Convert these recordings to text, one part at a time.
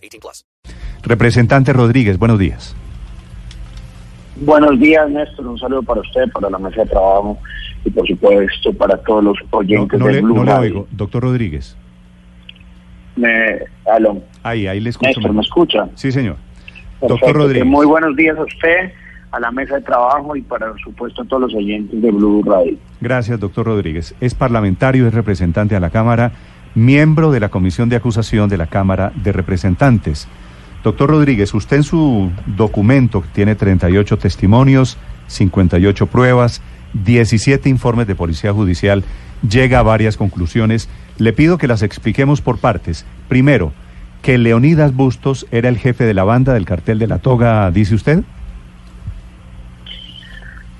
18 plus. Representante Rodríguez, buenos días. Buenos días, Néstor. Un saludo para usted, para la mesa de trabajo y, por supuesto, para todos los No, oyentes no de le, Blue no le Radio. oigo. Doctor Rodríguez. Me, aló. Ahí, ahí le escucho. Néstor, ¿me escucha? Sí, señor. Perfecto. Doctor Rodríguez. Muy buenos días a usted, a la mesa de trabajo y, para supuesto, a todos los oyentes de Blue Radio. Gracias, doctor Rodríguez. Es parlamentario, es representante a la Cámara, miembro de la Comisión de Acusación de la Cámara de Representantes. Doctor Rodríguez, usted en su documento, tiene 38 testimonios, 58 pruebas, 17 informes de Policía Judicial, llega a varias conclusiones. Le pido que las expliquemos por partes. Primero, que Leonidas Bustos era el jefe de la banda del cartel de la toga, dice usted.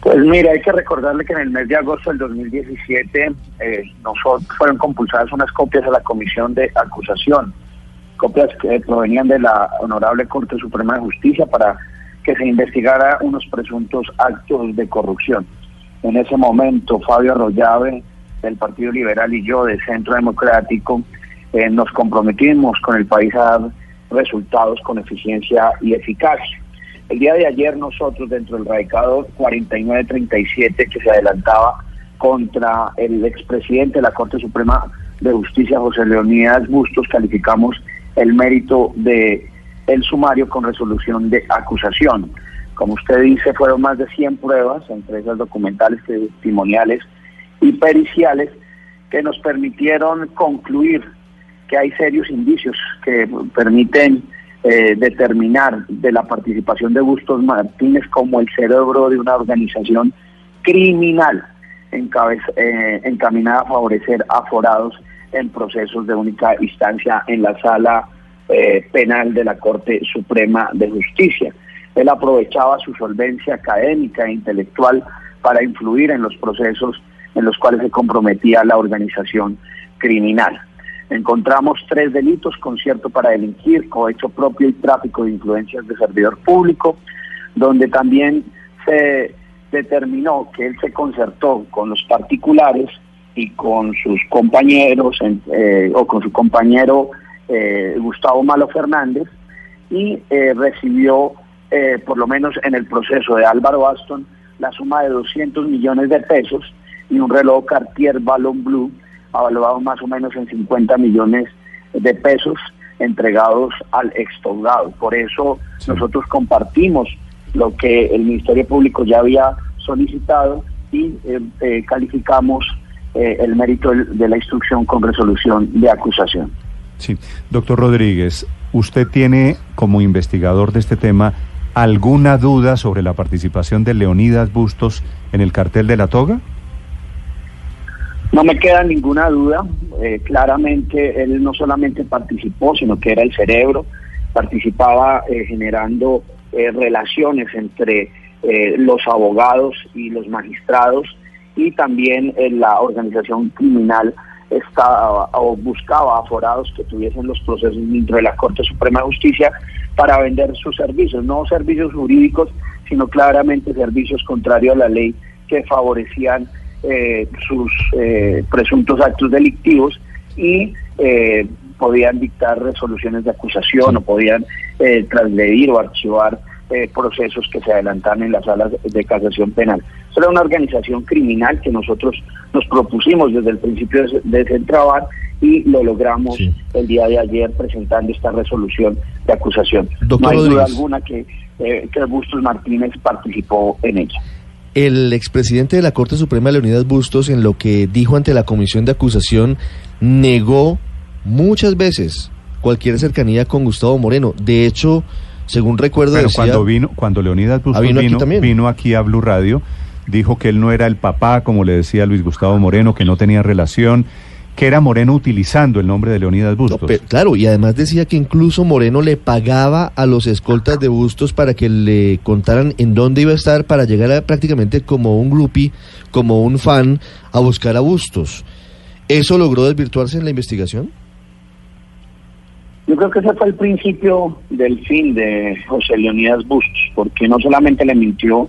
Pues mire, hay que recordarle que en el mes de agosto del 2017 eh, nosotros fueron compulsadas unas copias a la Comisión de Acusación, copias que provenían de la Honorable Corte Suprema de Justicia para que se investigara unos presuntos actos de corrupción. En ese momento, Fabio Arroyave, del Partido Liberal, y yo, del Centro Democrático, eh, nos comprometimos con el país a dar resultados con eficiencia y eficacia. El día de ayer nosotros dentro del radicado 4937 que se adelantaba contra el expresidente de la Corte Suprema de Justicia, José Leonidas Bustos, calificamos el mérito de el sumario con resolución de acusación. Como usted dice, fueron más de 100 pruebas, entre esas documentales, testimoniales y periciales, que nos permitieron concluir que hay serios indicios que permiten eh, determinar de la participación de Bustos Martínez como el cerebro de una organización criminal eh, encaminada a favorecer a forados en procesos de única instancia en la sala eh, penal de la Corte Suprema de Justicia. Él aprovechaba su solvencia académica e intelectual para influir en los procesos en los cuales se comprometía la organización criminal. Encontramos tres delitos, concierto para delinquir, cohecho propio y tráfico de influencias de servidor público, donde también se determinó que él se concertó con los particulares y con sus compañeros eh, o con su compañero eh, Gustavo Malo Fernández y eh, recibió, eh, por lo menos en el proceso de Álvaro Aston, la suma de 200 millones de pesos y un reloj Cartier Ballon Blue avaluado más o menos en 50 millones de pesos entregados al extogado. Por eso Sí. nosotros compartimos lo que el Ministerio Público ya había solicitado y eh, eh, calificamos eh, el mérito de la instrucción con resolución de acusación. Sí. Doctor Rodríguez, ¿usted tiene como investigador de este tema alguna duda sobre la participación de Leonidas Bustos en el cartel de la toga? No me queda ninguna duda. eh, claramente él no solamente participó, sino que era el cerebro. Participaba eh, generando eh, relaciones entre eh, los abogados y los magistrados y también eh, la organización criminal estaba o buscaba aforados que tuviesen los procesos dentro de la Corte Suprema de Justicia para vender sus servicios, no servicios jurídicos, sino claramente servicios contrarios a la ley que favorecían eh, sus eh, presuntos actos delictivos y eh, podían dictar resoluciones de acusación o podían eh, transgredir o archivar eh, procesos que se adelantan en las salas de casación penal. Era una organización criminal que nosotros nos propusimos desde el principio de, de Centrabar y lo logramos Sí. el día de ayer presentando esta resolución de acusación. Doctor no hay duda Rodríguez. alguna que, eh, que Martínez participó en ella. El expresidente de la Corte Suprema, Leonidas Bustos, en lo que dijo ante la comisión de acusación, negó muchas veces cualquier cercanía con Gustavo Moreno. De hecho, según recuerdo, Pero decía, cuando vino, cuando Leonidas Bustos Ah, vino vino, aquí vino aquí a Blue Radio, dijo que él no era el papá, como le decía Luis Gustavo Moreno, que no tenía relación, que era Moreno utilizando el nombre de Leonidas No, Bustos. claro, y además decía que incluso Moreno le pagaba a los escoltas de Bustos para que le contaran en dónde iba a estar para llegar a, prácticamente como un groupie, como un fan, a buscar a Bustos. ¿Eso logró desvirtuarse en la investigación? Yo creo que ese fue el principio del fin de José Leonidas Bustos, porque no solamente le mintió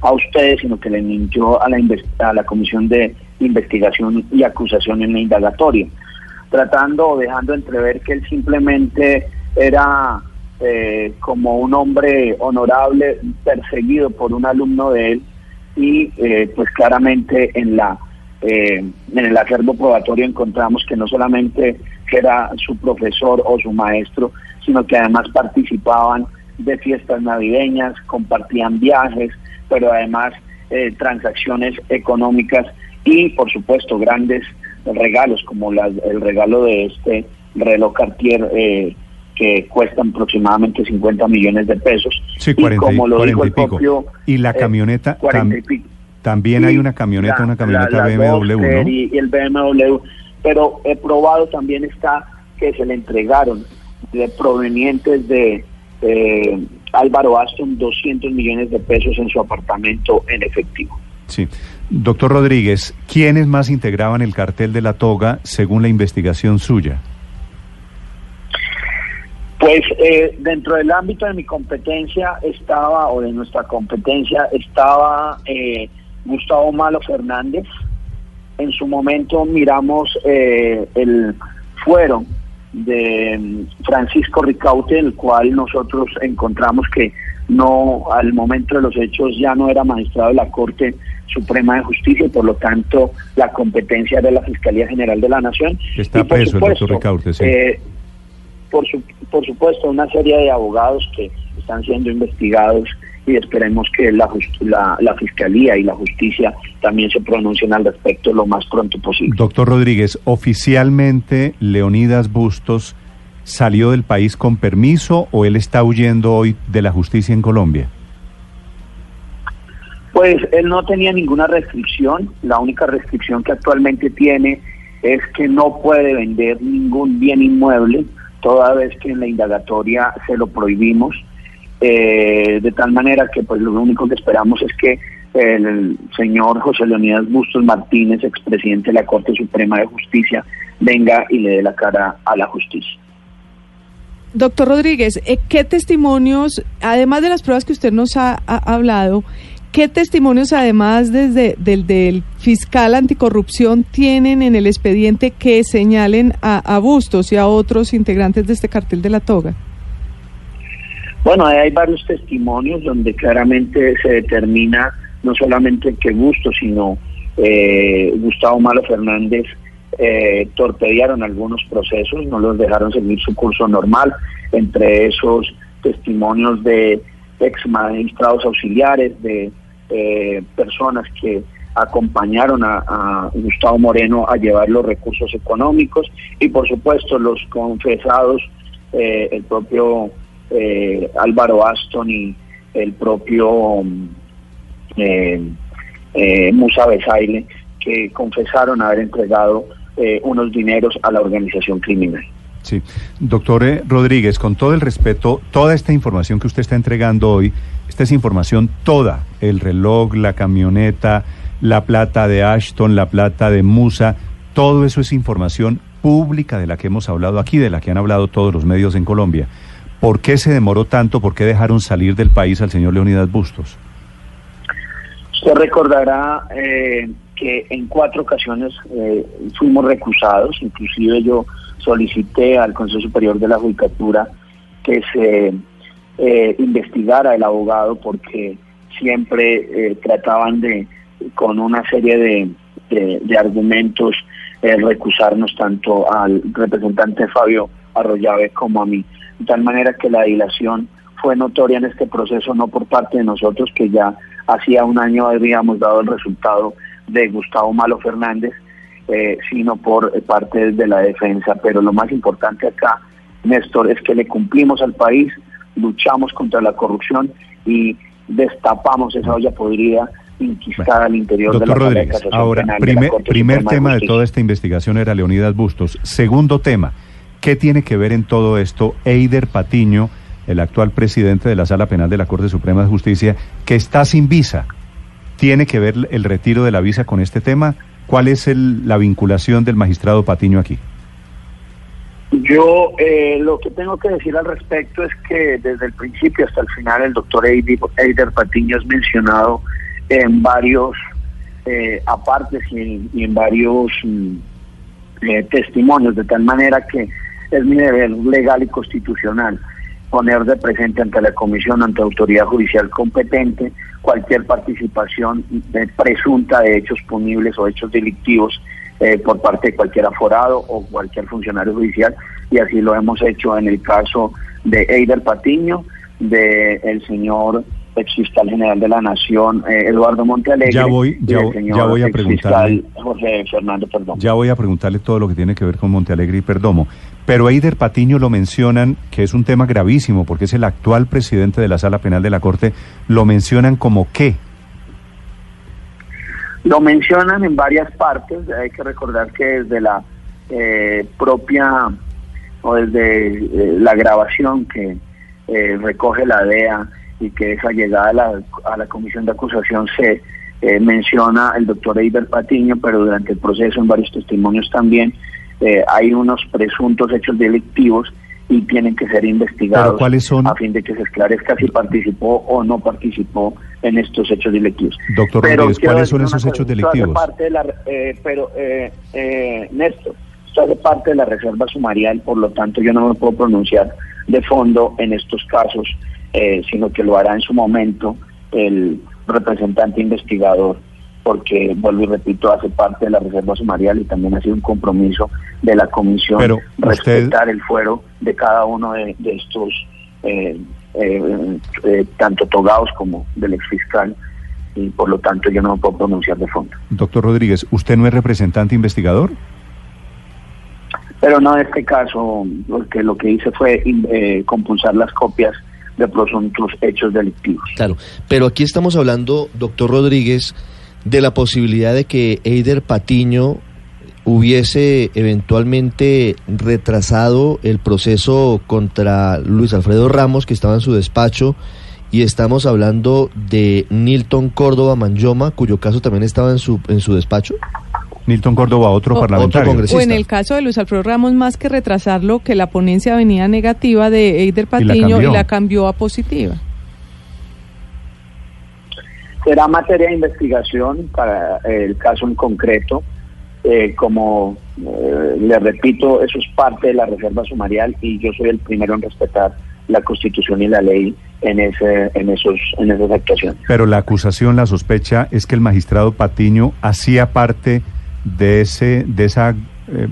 a ustedes, sino que le mintió a la, a la Comisión de Investigación y Acusación en la indagatoria, tratando o dejando entrever que él simplemente era eh, como un hombre honorable perseguido por un alumno de él y eh, pues claramente en la eh, en el acervo probatorio encontramos que no solamente era su profesor o su maestro, sino que además participaban de fiestas navideñas, compartían viajes, pero además eh, transacciones económicas y por supuesto grandes regalos como las- el regalo de este reloj Cartier eh, que cuestan aproximadamente 50 millones de pesos. Sí, y 40 y- como lo 40 dijo el pico. propio... Y la eh, camioneta 40 y pico. También hay una camioneta, la- una camioneta la- la BMW, ¿no? Y, y el BMW, pero he probado también está que se le entregaron de provenientes de eh, Álvaro Aston 200 millones de pesos en su apartamento en efectivo. Sí. Doctor Rodríguez, ¿quiénes más integraban el cartel de la toga según la investigación suya? Pues eh, dentro del ámbito de mi competencia estaba, o de nuestra competencia, estaba eh, Gustavo Malo Fernández. En su momento miramos eh, el fuero de mm, Francisco Ricaute, el cual nosotros encontramos que no, al momento de los hechos, ya no era magistrado de la Corte Suprema de Justicia y por lo tanto la competencia de la Fiscalía General de la Nación. Está Y por preso el doctor Ricaurte, sí. eh, por, su- por supuesto, una serie de abogados que están siendo investigados y esperemos que la, la Fiscalía y la Justicia también se pronuncien al respecto lo más pronto posible. Doctor Rodríguez, oficialmente Leonidas Bustos salió del país con permiso o él está huyendo hoy de la justicia en Colombia? Pues él no tenía ninguna restricción, la única restricción que actualmente tiene es que no puede vender ningún bien inmueble, toda vez que en la indagatoria se lo prohibimos, eh, de tal manera que pues lo único que esperamos es que el señor José Leonidas Bustos Martínez, expresidente de la Corte Suprema de Justicia, venga y le dé la cara a la justicia. Doctor Rodríguez, eh, ¿qué testimonios, además de las pruebas que usted nos ha, ha hablado, qué testimonios además desde del, del fiscal anticorrupción tienen en el expediente que señalen a, Bustos y a otros integrantes de este cartel de la toga? Bueno, hay varios testimonios donde claramente se determina no solamente que Gusto, sino eh, Gustavo Malo Fernández eh, torpedearon algunos procesos, no los dejaron seguir su curso normal, entre esos testimonios de ex magistrados auxiliares, de eh, personas que acompañaron a, Gustavo Moreno a llevar los recursos económicos y por supuesto los confesados, eh, el propio eh, Álvaro Aston y el propio eh, eh, Musa Besaile, que confesaron haber entregado eh, unos dineros a la organización criminal. Sí. Doctor eh, Rodríguez, con todo el respeto, toda esta información que usted está entregando hoy, esta es información toda, el reloj, la camioneta, la plata de Ashton, la plata de Musa, todo eso es información pública de la que hemos hablado aquí, de la que han hablado todos los medios en Colombia. ¿Por qué se demoró tanto? ¿Por qué dejaron salir del país al señor Leonidas Bustos? Usted recordará eh, que en cuatro ocasiones eh, fuimos recusados, inclusive yo solicité al Consejo Superior de la Judicatura que se eh, investigara el abogado porque siempre eh, trataban de, con una serie de, de, argumentos, eh, recusarnos tanto al representante Fabio Arroyave como a mí. De tal manera que la dilación fue notoria en este proceso, no por parte de nosotros, que ya hacía un año habíamos dado el resultado de Gustavo Malo Fernández, eh, sino por parte de la defensa. Pero lo más importante acá, Néstor, es que le cumplimos al país, luchamos contra la corrupción y destapamos esa olla podrida inquistada al interior Doctor de la de Rodríguez, Casación ahora, Penal de la primer, primer de tema de Justicia. toda esta investigación era Leonidas Bustos. Segundo tema, ¿qué tiene que ver en todo esto Eider Patiño, el actual presidente de la Sala Penal de la Corte Suprema de Justicia, que está sin visa? ¿Tiene que ver el retiro de la visa con este tema? ¿Cuál es el- la vinculación del magistrado Patiño aquí? Yo eh, lo que tengo que decir al respecto es que desde el principio hasta el final el doctor Eider, Patiño es mencionado en varios eh, apartes y, en varios mm, eh, testimonios, de tal manera que es mi deber legal y constitucional poner de presente ante la comisión, ante autoridad judicial competente, cualquier participación de presunta de hechos punibles o hechos delictivos eh, por parte de cualquier aforado o cualquier funcionario judicial, y así lo hemos hecho en el caso de Eider Patiño, de el señor exfiscal general de la Nación, eh, Eduardo Montealegre, Ya voy- ya voy- señor ya voy a preguntarle. Jorge Fernando Perdón. Ya voy a preguntarle todo lo que tiene que ver con Montealegre y Perdomo. Pero Eider Patiño lo mencionan, que es un tema gravísimo, porque es el actual presidente de la Sala Penal de la Corte, lo mencionan como qué. Lo mencionan en varias partes, hay que recordar que desde la eh, propia o desde eh, la grabación que eh, recoge la DEA y que esa llegada a la, a la comisión de acusación se eh, menciona el doctor Eiber Patiño, pero durante el proceso en varios testimonios también eh, hay unos presuntos hechos delictivos y tienen que ser investigados ¿Pero cuáles son? a fin de que se esclárezca si participó o no participó en estos hechos delictivos. Doctor Pero Rodríguez, ¿cuáles son esos hechos cosa, esto hace delictivos? parte de la, eh, pero, Néstor, esto hace parte de la reserva sumarial, por lo tanto yo no me puedo pronunciar de fondo en estos casos, eh, sino que lo hará en su momento el representante investigador, porque, vuelvo y repito, hace parte de la reserva sumarial y también ha sido un compromiso de la comisión Pero usted- respetar el fuero de cada uno de, de estos, eh, eh, eh, tanto togados como del exfiscal, y por lo tanto yo no me puedo pronunciar de fondo. Doctor Rodríguez, ¿usted no es representante investigador? Pero no en este caso, porque lo que hice fue eh, compulsar las copias de presuntos hechos delictivos. Claro, pero aquí estamos hablando, doctor Rodríguez, de la posibilidad de que Eider Patiño hubiese eventualmente retrasado el proceso contra Luis Alfredo Ramos, que estaba en su despacho, y estamos hablando de Nilton Córdoba Manjoma, cuyo caso también estaba en su, en su despacho. Nilton Córdoba, otro O- parlamentario. otro congresista. O en el caso de Luis Alfredo Ramos, más que retrasarlo, que la ponencia venía negativa de Eider la Patiño y cambió. la cambió a positiva. Será materia de investigación para eh, el caso en concreto. Eh, como eh, le repito, eso es parte de la reserva sumarial y yo soy el primero en respetar la Constitución y la ley en ese, en esos, en esas actuaciones. Pero la acusación, la sospecha es que el magistrado Patiño hacía parte de ese, de esa eh,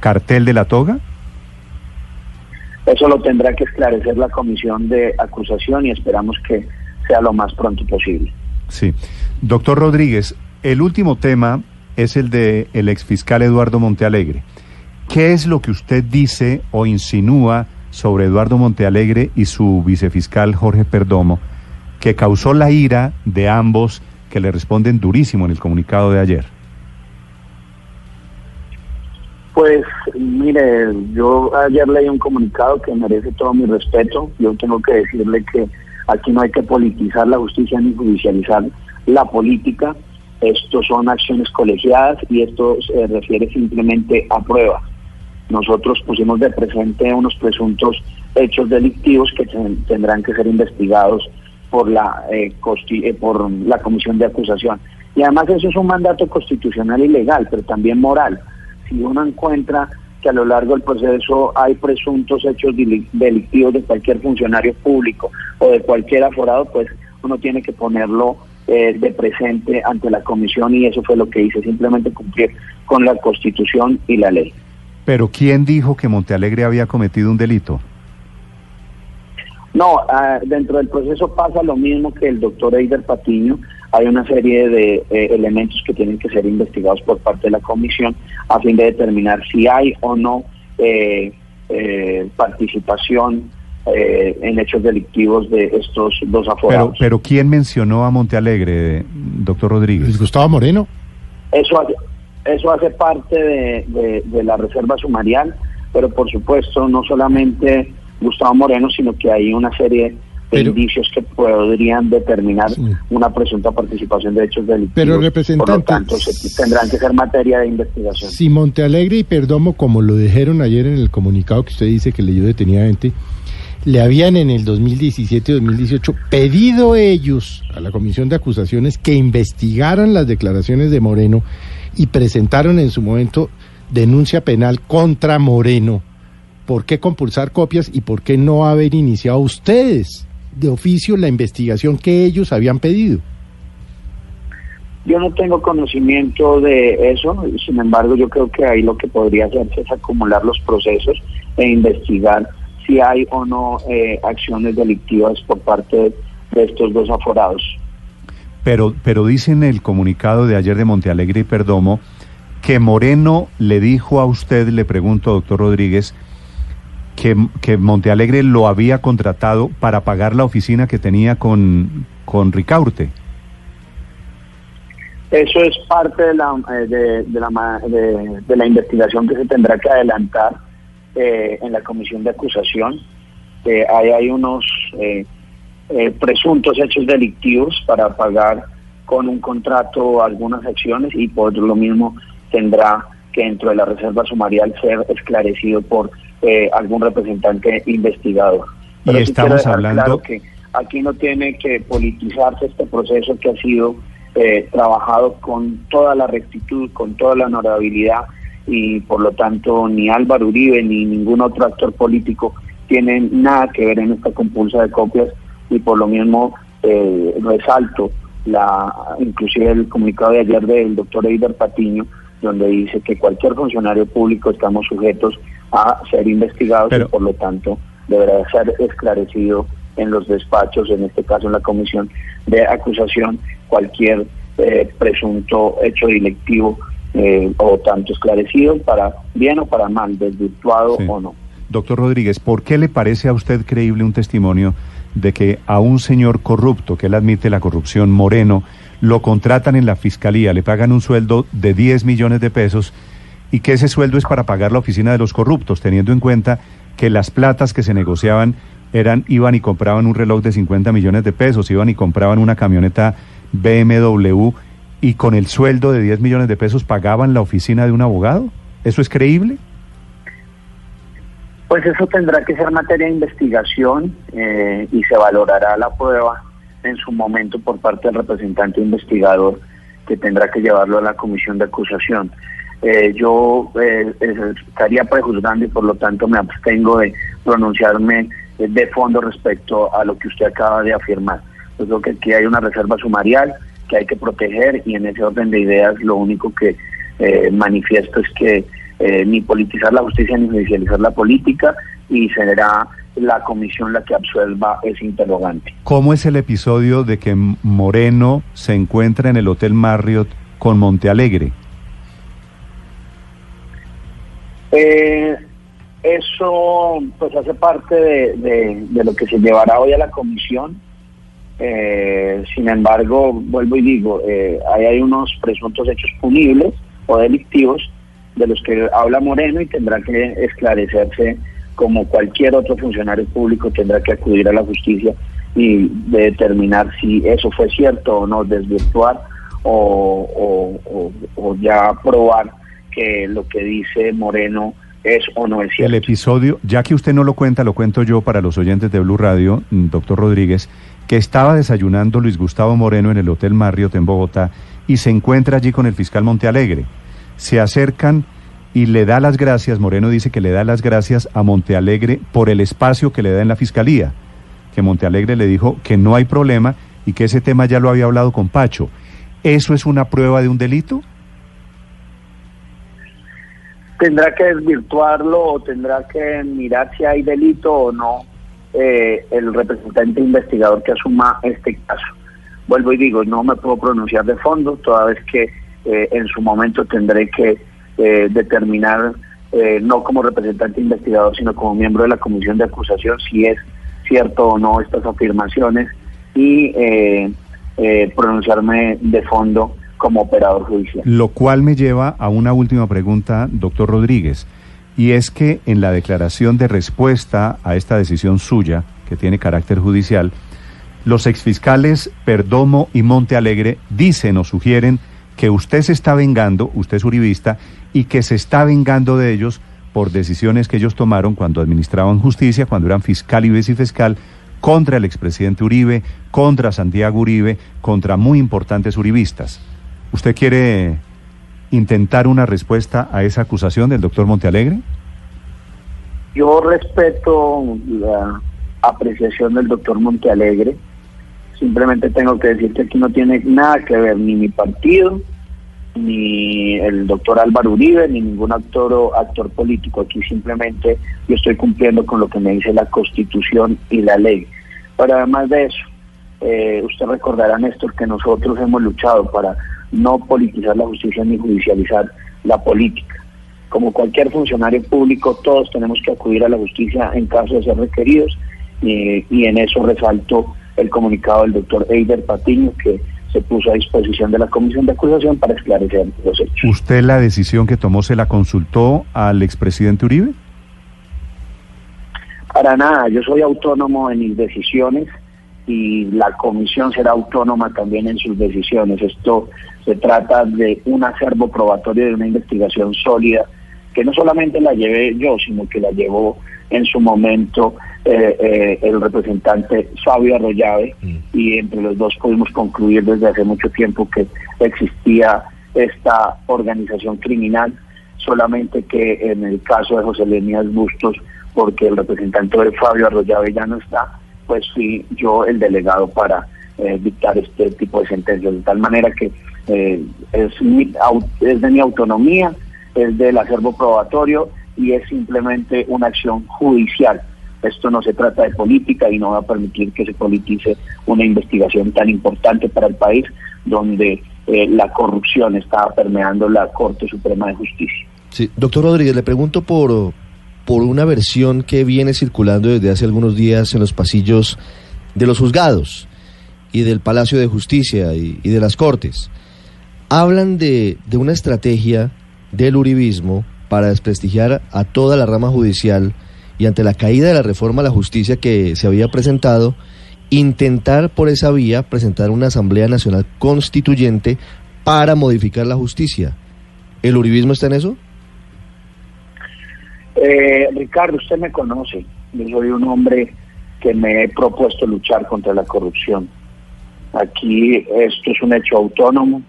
cartel de la toga. Eso lo tendrá que esclarecer la comisión de acusación y esperamos que sea lo más pronto posible. Sí. Doctor Rodríguez, el último tema es el de el exfiscal Eduardo Montealegre. ¿Qué es lo que usted dice o insinúa sobre Eduardo Montealegre y su vicefiscal Jorge Perdomo que causó la ira de ambos que le responden durísimo en el comunicado de ayer? Pues mire, yo ayer leí un comunicado que merece todo mi respeto. Yo tengo que decirle que aquí no hay que politizar la justicia ni judicializar la política. Estos son acciones colegiadas y esto se refiere simplemente a pruebas. Nosotros pusimos de presente unos presuntos hechos delictivos que ten- tendrán que ser investigados por la eh, eh, por la comisión de acusación. Y además eso es un mandato constitucional y legal, pero también moral. Si uno encuentra que a lo largo del proceso hay presuntos hechos deli- delictivos de cualquier funcionario público o de cualquier aforado, pues uno tiene que ponerlo eh, de presente ante la comisión y eso fue lo que hice, simplemente cumplir con la constitución y la ley. Pero ¿quién dijo que Montealegre había cometido un delito? No, ah, dentro del proceso pasa lo mismo que el doctor Eider Patiño. Hay una serie de eh, elementos que tienen que ser investigados por parte de la comisión a fin de determinar si hay o no eh, eh, participación eh, en hechos delictivos de estos dos aforados. pero ¿quién mencionó a Montealegre, doctor Rodríguez? Gustavo Moreno. Eso hace, eso hace parte de, de- de la reserva sumarial, pero por supuesto no solamente Gustavo Moreno, sino que hay una serie de Pero- indicios que podrían determinar Sí. una presunta participación de hechos delictivos. Pero, Por lo representante, tanto, se- tendrán que ser materia de investigación. Si Montealegre y Perdomo, como lo dijeron ayer en el comunicado que usted dice que leyó detenidamente, le habían en el 2017-2018 pedido ellos a la Comisión de Acusaciones que investigaran las declaraciones de Moreno y presentaron en su momento denuncia penal contra Moreno. ¿Por qué compulsar copias y por qué no haber iniciado ustedes de oficio la investigación que ellos habían pedido? Yo no tengo conocimiento de eso, sin embargo yo creo que ahí lo que podría hacerse es acumular los procesos e investigar si hay o no eh, acciones delictivas por parte de estos dos aforados. Pero, pero dice en el comunicado de ayer de Montealegre y Perdomo que Moreno le dijo a usted, le pregunto, doctor Rodríguez, que, que Montealegre lo había contratado para pagar la oficina que tenía con, con Ricaurte. Eso es parte de la, eh, de, la, de, de la investigación que se tendrá que adelantar eh, en la comisión de acusación. Eh, ahí hay unos eh, eh, presuntos hechos delictivos para pagar con un contrato algunas acciones y por lo mismo tendrá que dentro de la reserva sumarial ser esclarecido por eh, algún representante investigador. Y sí estamos hablando- claro que aquí no tiene que politizarse este proceso que ha sido eh, trabajado con toda la rectitud, con toda la honorabilidad y por lo tanto ni Álvaro Uribe ni ningún otro actor político tienen nada que ver en esta compulsa de copias y por lo mismo eh, resalto la inclusive el comunicado de ayer del doctor Eider Patiño donde dice que cualquier funcionario público estamos sujetos a ser investigados Pero- y por lo tanto deberá ser esclarecido en los despachos, en este caso en la comisión de acusación, cualquier eh, presunto hecho delictivo eh, o tanto esclarecido para bien o para mal, desvirtuado Sí. o no. Doctor Rodríguez, ¿por qué le parece a usted creíble un testimonio de que a un señor corrupto, que él admite la corrupción, Moreno, lo contratan en la fiscalía, le pagan un sueldo de 10 millones de pesos y que ese sueldo es para pagar la oficina de los corruptos, teniendo en cuenta que las platas que se negociaban eran, iban y compraban un reloj de 50 millones de pesos, iban y compraban una camioneta BMW y con el sueldo de 10 millones de pesos pagaban la oficina de un abogado? ¿Eso es creíble? Pues eso tendrá que ser materia de investigación eh, y se valorará la prueba en su momento por parte del representante investigador que tendrá que llevarlo a la comisión de acusación. Eh, yo eh, estaría prejuzgando y por lo tanto me abstengo de pronunciarme eh, de fondo respecto a lo que usted acaba de afirmar. Yo creo que aquí hay una reserva sumarial que hay que proteger y en ese orden de ideas lo único que eh, manifiesto es que ni politizar la justicia ni judicializar la política y será la comisión la que absuelva ese interrogante. ¿Cómo es el episodio de que Moreno se encuentra en el Hotel Marriott con Montealegre? Eh, eso pues hace parte de, de- de lo que se llevará hoy a la comisión. Eh, sin embargo, vuelvo y digo, eh, ahí hay unos presuntos hechos punibles o delictivos de los que habla Moreno y tendrá que esclarecerse como cualquier otro funcionario público tendrá que acudir a la justicia y determinar si eso fue cierto o no, desvirtuar o, o- o- ya probar que lo que dice Moreno es o no es El cierto. episodio, ya que usted no lo cuenta, lo cuento yo para los oyentes de Blue Radio, mm, doctor Rodríguez, que estaba desayunando Luis Gustavo Moreno en el Hotel Marriott en Bogotá y se encuentra allí con el fiscal Montealegre. Se acercan y le da las gracias, Moreno dice que le da las gracias a Montealegre por el espacio que le da en la fiscalía, que Montealegre le dijo que no hay problema y que ese tema ya lo había hablado con Pacho. ¿Eso es una prueba de un delito? Tendrá que desvirtuarlo o tendrá que mirar si hay delito o no eh, el representante investigador que asuma este caso. Vuelvo y digo, no me puedo pronunciar de fondo, toda vez que eh, en su momento tendré que eh, determinar, eh, no como representante investigador, sino como miembro de la comisión de acusación, si es cierto o no estas afirmaciones y eh, eh, pronunciarme de fondo como operador judicial. Lo cual me lleva a una última pregunta, doctor Rodríguez, y es que en la declaración de respuesta a esta decisión suya, que tiene carácter judicial, los exfiscales Perdomo y Monte Alegre dicen o sugieren que usted se está vengando, usted es uribista, y que se está vengando de ellos por decisiones que ellos tomaron cuando administraban justicia, cuando eran fiscal y vicefiscal, contra el expresidente Uribe, contra Santiago Uribe, contra muy importantes uribistas. ¿Usted quiere intentar una respuesta a esa acusación del doctor Montealegre? Yo respeto la apreciación del doctor Montealegre. Simplemente tengo que decir que aquí no tiene nada que ver ni mi partido, ni el doctor Álvaro Uribe, ni ningún actor o actor político. Aquí simplemente yo estoy cumpliendo con lo que me dice la Constitución y la ley. Pero además de eso, eh, usted recordará, Néstor, que nosotros hemos luchado para no politizar la justicia ni judicializar la política. Como cualquier funcionario público, todos tenemos que acudir a la justicia en caso de ser requeridos y, y en eso resalto el comunicado del doctor Eider Patiño que se puso a disposición de la comisión de acusación para esclarecer los hechos. ¿Usted la decisión que tomó se la consultó al expresidente Uribe? Para nada, yo soy autónomo en mis decisiones y la comisión será autónoma también en sus decisiones. Esto se trata de un acervo probatorio de una investigación sólida que no solamente la llevé yo, sino que la llevó en su momento eh, eh, el representante Fabio Arroyave y entre los dos pudimos concluir desde hace mucho tiempo que existía esta organización criminal, solamente que en el caso de José Lenías Bustos, porque el representante de Fabio Arroyave ya no está, pues fui yo el delegado para eh, dictar este tipo de sentencias, de tal manera que eh, es, mi, es de mi autonomía, es del acervo probatorio y es simplemente una acción judicial. Esto no se trata de política y no va a permitir que se politice una investigación tan importante para el país donde eh, la corrupción está permeando la Corte Suprema de Justicia. Sí, doctor Rodríguez, le pregunto por, por una versión que viene circulando desde hace algunos días en los pasillos de los juzgados y del Palacio de Justicia y, y de las Cortes. Hablan de, de una estrategia del uribismo para desprestigiar a toda la rama judicial y ante la caída de la reforma a la justicia que se había presentado, intentar por esa vía presentar una Asamblea Nacional Constituyente para modificar la justicia. ¿El uribismo está en eso? Eh, Ricardo, usted me conoce. Yo soy un hombre que me he propuesto luchar contra la corrupción. Aquí esto es un hecho autónomo.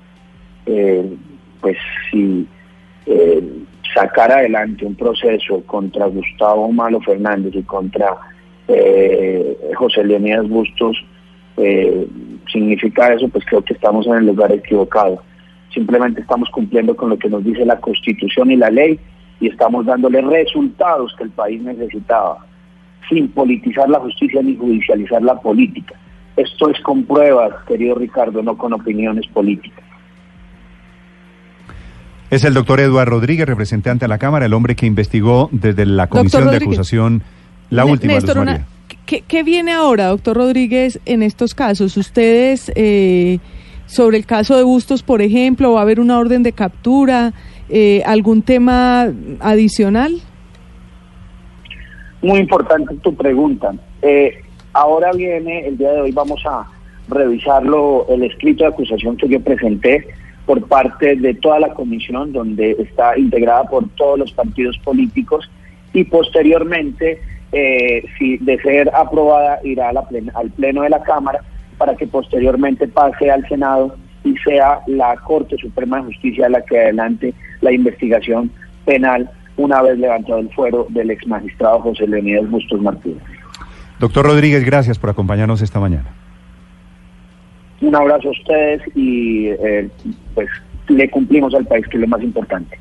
Eh, pues si eh, sacar adelante un proceso contra Gustavo Malo Fernández y contra eh, José Leonidas Bustos eh, significa eso, pues creo que estamos en el lugar equivocado. Simplemente estamos cumpliendo con lo que nos dice la Constitución y la ley y estamos dándole resultados que el país necesitaba, sin politizar la justicia ni judicializar la política. Esto es con pruebas, querido Ricardo, no con opiniones políticas. Es el doctor Eduardo Rodríguez, representante a la Cámara, el hombre que investigó desde la comisión de acusación la última, Néstor, Luz una- María. ¿qué, qué viene ahora, doctor Rodríguez, en estos casos? ¿Ustedes, eh, sobre el caso de Bustos, por ejemplo, va a haber una orden de captura, eh, algún tema adicional? Muy importante tu pregunta. Eh, ahora viene, el día de hoy vamos a revisarlo, el escrito de acusación que yo presenté por parte de toda la comisión, donde está integrada por todos los partidos políticos, y posteriormente, eh, si de ser aprobada, irá al Pleno de la Cámara para que posteriormente pase al Senado y sea la Corte Suprema de Justicia la que adelante la investigación penal una vez levantado el fuero del ex magistrado José Leonidas Bustos Martínez. Doctor Rodríguez, gracias por acompañarnos esta mañana. Un abrazo a ustedes y eh, pues le cumplimos al país que es lo más importante.